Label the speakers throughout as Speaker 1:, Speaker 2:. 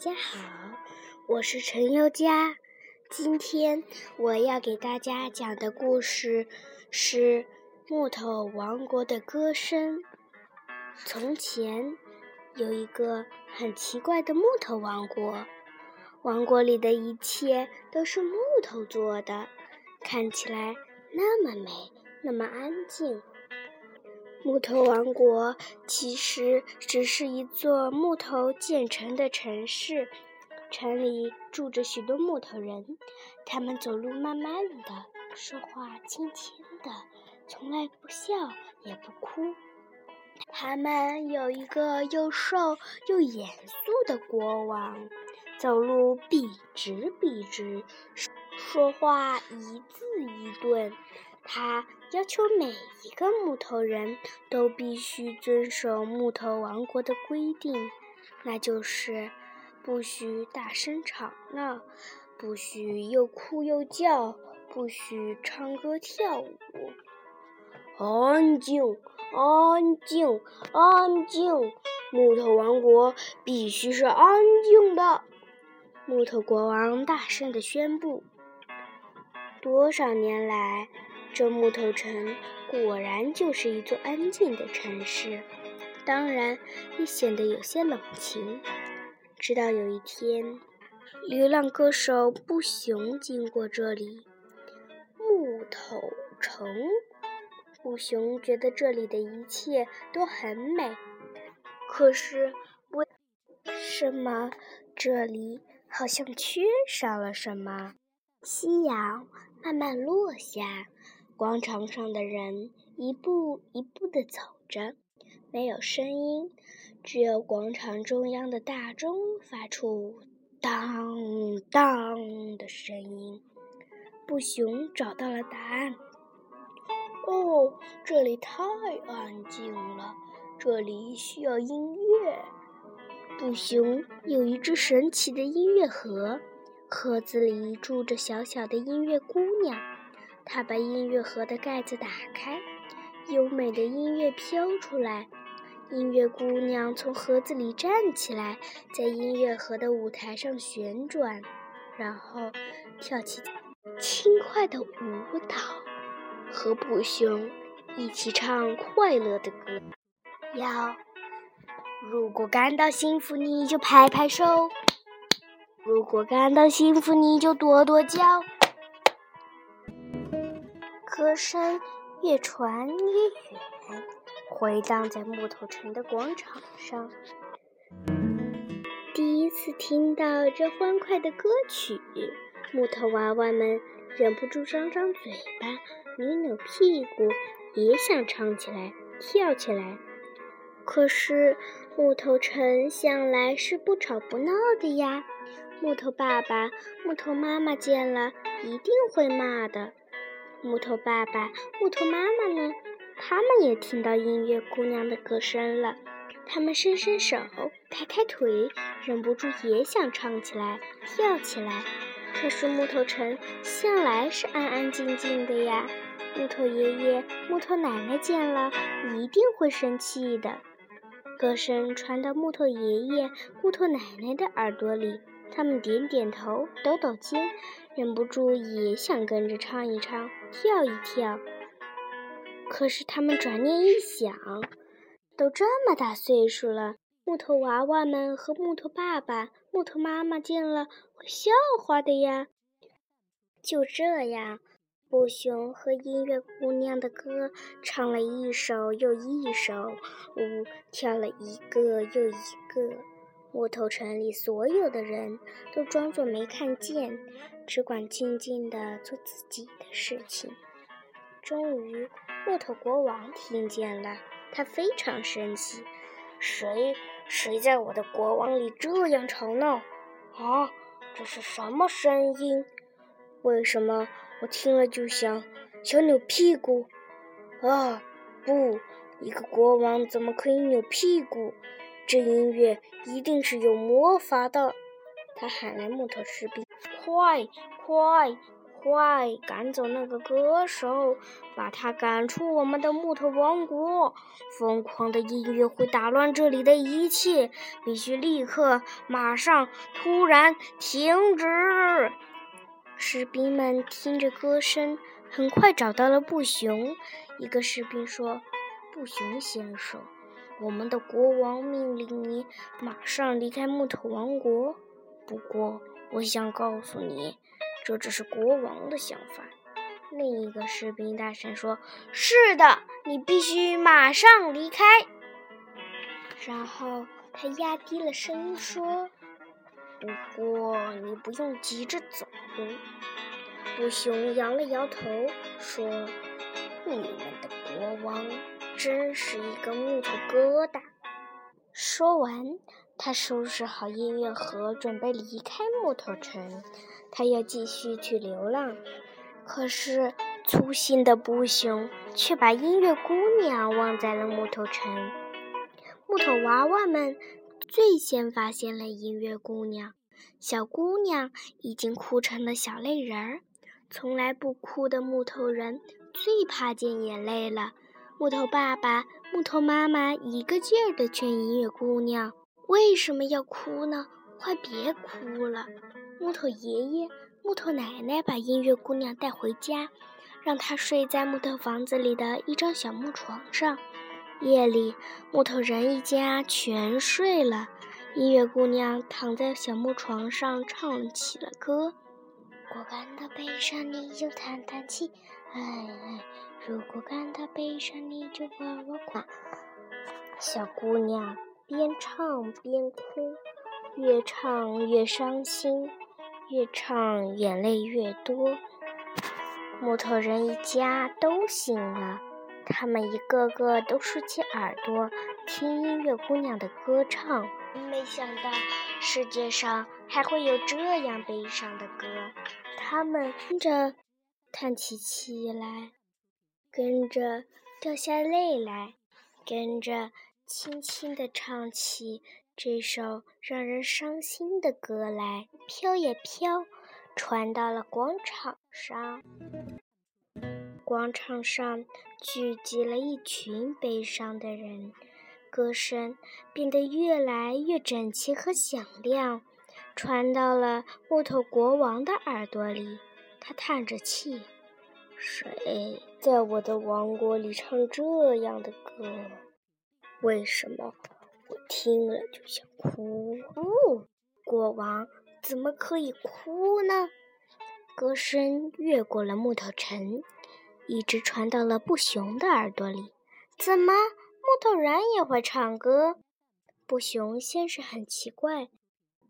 Speaker 1: 家好，我是陈优佳。今天我要给大家讲的故事是《木头王国的歌声》。从前有一个很奇怪的木头王国，王国里的一切都是木头做的，看起来那么美，那么安静。木头王国其实只是一座木头建成的城市，城里住着许多木头人，他们走路慢慢的，说话轻轻的，从来不笑也不哭。他们有一个又瘦又严肃的国王，走路笔直笔直，说话一字一顿。他要求每一个木头人都必须遵守木头王国的规定，那就是不许大声吵闹，不许又哭又叫，不许唱歌跳舞。安静，安静，安静！木头王国必须是安静的。木头国王大声地宣布。多少年来。这木头城果然就是一座安静的城市，当然也显得有些冷清。直到有一天，流浪歌手布熊经过这里，木头城。布熊觉得这里的一切都很美，可是为什么这里好像缺少了什么？夕阳慢慢落下。广场上的人一步一步地走着，没有声音，只有广场中央的大钟发出当当的声音。布熊找到了答案。哦，这里太安静了，这里需要音乐。布熊有一只神奇的音乐盒，盒子里住着小小的音乐姑娘。他把音乐盒的盖子打开，优美的音乐飘出来。音乐姑娘从盒子里站起来，在音乐盒的舞台上旋转，然后跳起轻快的舞蹈，和布熊一起唱快乐的歌。要，如果感到幸福，你就拍拍手；如果感到幸福，你就跺跺脚。歌声越传越远，回荡在木头城的广场上。第一次听到这欢快的歌曲，木头娃娃们忍不住张张嘴巴，扭扭屁股，也想唱起来、跳起来。可是木头城向来是不吵不闹的呀，木头爸爸、木头妈妈见了一定会骂的。木头爸爸、木头妈妈呢？他们也听到音乐姑娘的歌声了。他们伸伸手，抬抬腿，忍不住也想唱起来、跳起来。可是木头城向来是安安静静的呀。木头爷爷、木头奶奶见了一定会生气的。歌声传到木头爷爷、木头奶奶的耳朵里。他们点点头，抖抖肩，忍不住也想跟着唱一唱，跳一跳。可是他们转念一想，都这么大岁数了，木头娃娃们和木头爸爸、木头妈妈见了会笑话的呀。就这样，布熊和音乐姑娘的歌唱了一首又一首，舞跳了一个又一个。木头城里所有的人都装作没看见，只管静静地做自己的事情。终于，木头国王听见了，他非常生气：“谁谁在我的国王里这样吵闹？啊，这是什么声音？为什么我听了就想想扭屁股？啊，不，一个国王怎么可以扭屁股？”这音乐一定是有魔法的！他喊来木头士兵：“快，快，快赶走那个歌手，把他赶出我们的木头王国！疯狂的音乐会打乱这里的一切，必须立刻、马上、突然停止！士兵们听着歌声，很快找到了布熊。一个士兵说：“布熊先生，我们的国王命令你马上离开木头王国。不过，我想告诉你，这只是国王的想法。”另一个士兵大声说：“是的，你必须马上离开。”然后他压低了声音说。不过你不用急着走。布熊摇了摇头，说：“你们的国王真是一个木头疙瘩。”说完，他收拾好音乐盒，准备离开木头城。他要继续去流浪。可是粗心的布熊却把音乐姑娘忘在了木头城。木头娃娃们。最先发现了音乐姑娘，小姑娘已经哭成了小泪人儿。从来不哭的木头人最怕见眼泪了。木头爸爸、木头妈妈一个劲儿地劝音乐姑娘：“为什么要哭呢？快别哭了！”木头爷爷、木头奶奶把音乐姑娘带回家，让她睡在木头房子里的一张小木床上。夜里，木头人一家全睡了。音乐姑娘躺在小木床上，唱起了歌。我感到悲伤，你就叹叹气。哎哎，如果感到悲伤，你就把我夸。小姑娘边唱边哭，越唱越伤心，越唱眼泪越多。木头人一家都醒了。他们一个个都竖起耳朵听音乐姑娘的歌唱，没想到世界上还会有这样悲伤的歌。他们听着叹起气来，跟着掉下泪来，跟着轻轻地唱起这首让人伤心的歌来。飘呀飘，传到了广场上。广场上聚集了一群悲伤的人，歌声变得越来越整齐和响亮，传到了木头国王的耳朵里。他叹着气：“谁在我的王国里唱这样的歌？为什么我听了就想哭？”哦，国王怎么可以哭呢？歌声越过了木头城。一直传到了布熊的耳朵里。怎么，木头人也会唱歌？布熊先是很奇怪，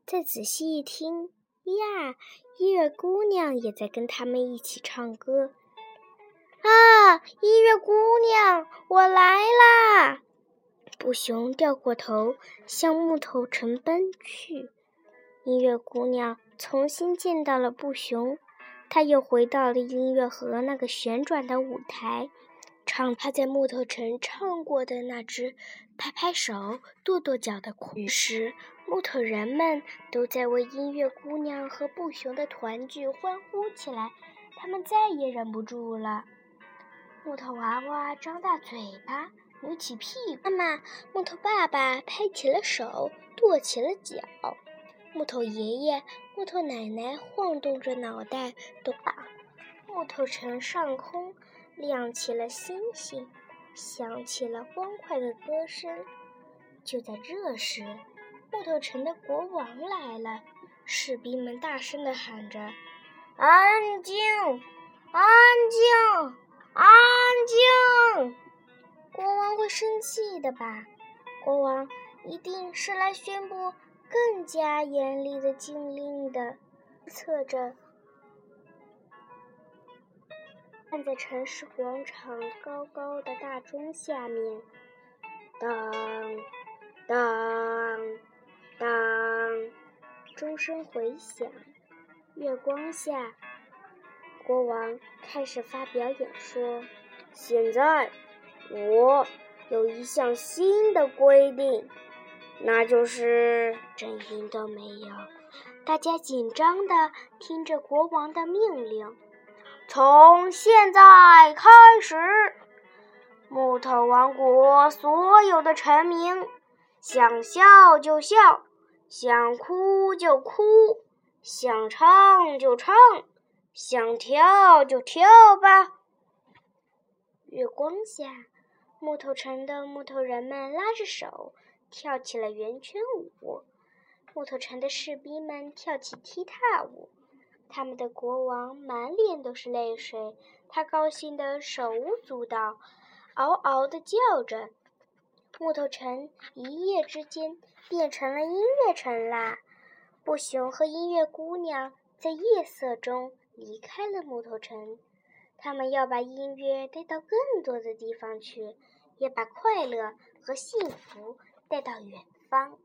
Speaker 1: 再仔细一听，呀，月姑娘也在跟他们一起唱歌。啊，音乐姑娘，我来啦！布熊掉过头，向木头城奔去。音乐姑娘重新见到了布熊。她又回到了音乐盒那个旋转的舞台，唱她在木头城唱过的那支拍拍手、跺跺脚的曲时，木头人们都在为音乐姑娘和布熊的团聚欢呼起来。他们再也忍不住了。木头娃娃张大嘴巴，扭起屁股；妈妈，木头爸爸拍起了手，跺起了脚。木头爷爷、木头奶奶晃动着脑袋，都把木头城上空亮起了星星，响起了欢快的歌声。就在这时，木头城的国王来了，士兵们大声地喊着：“安静，安静，安静！”国王会生气的吧？国王一定是来宣布。更加严厉的禁令的，侧着站在城市广场高高的大钟下面，当当当，钟声回响。月光下，国王开始发表演说。现在，我有一项新的规定。那就是声音都没有，大家紧张地听着国王的命令。
Speaker 2: 从现在开始，木头王国所有的臣民，想笑就笑，想哭就哭，想唱就唱，想跳就跳吧。
Speaker 1: 月光下，木头城的木头人们拉着手跳起了圆圈舞。木头城的士兵们跳起踢踏舞，他们的国王满脸都是泪水，他高兴得手舞足蹈，嗷嗷地叫着。木头城一夜之间变成了音乐城啦！布熊和音乐姑娘在夜色中离开了木头城，他们要把音乐带到更多的地方去，也把快乐和幸福带到远方。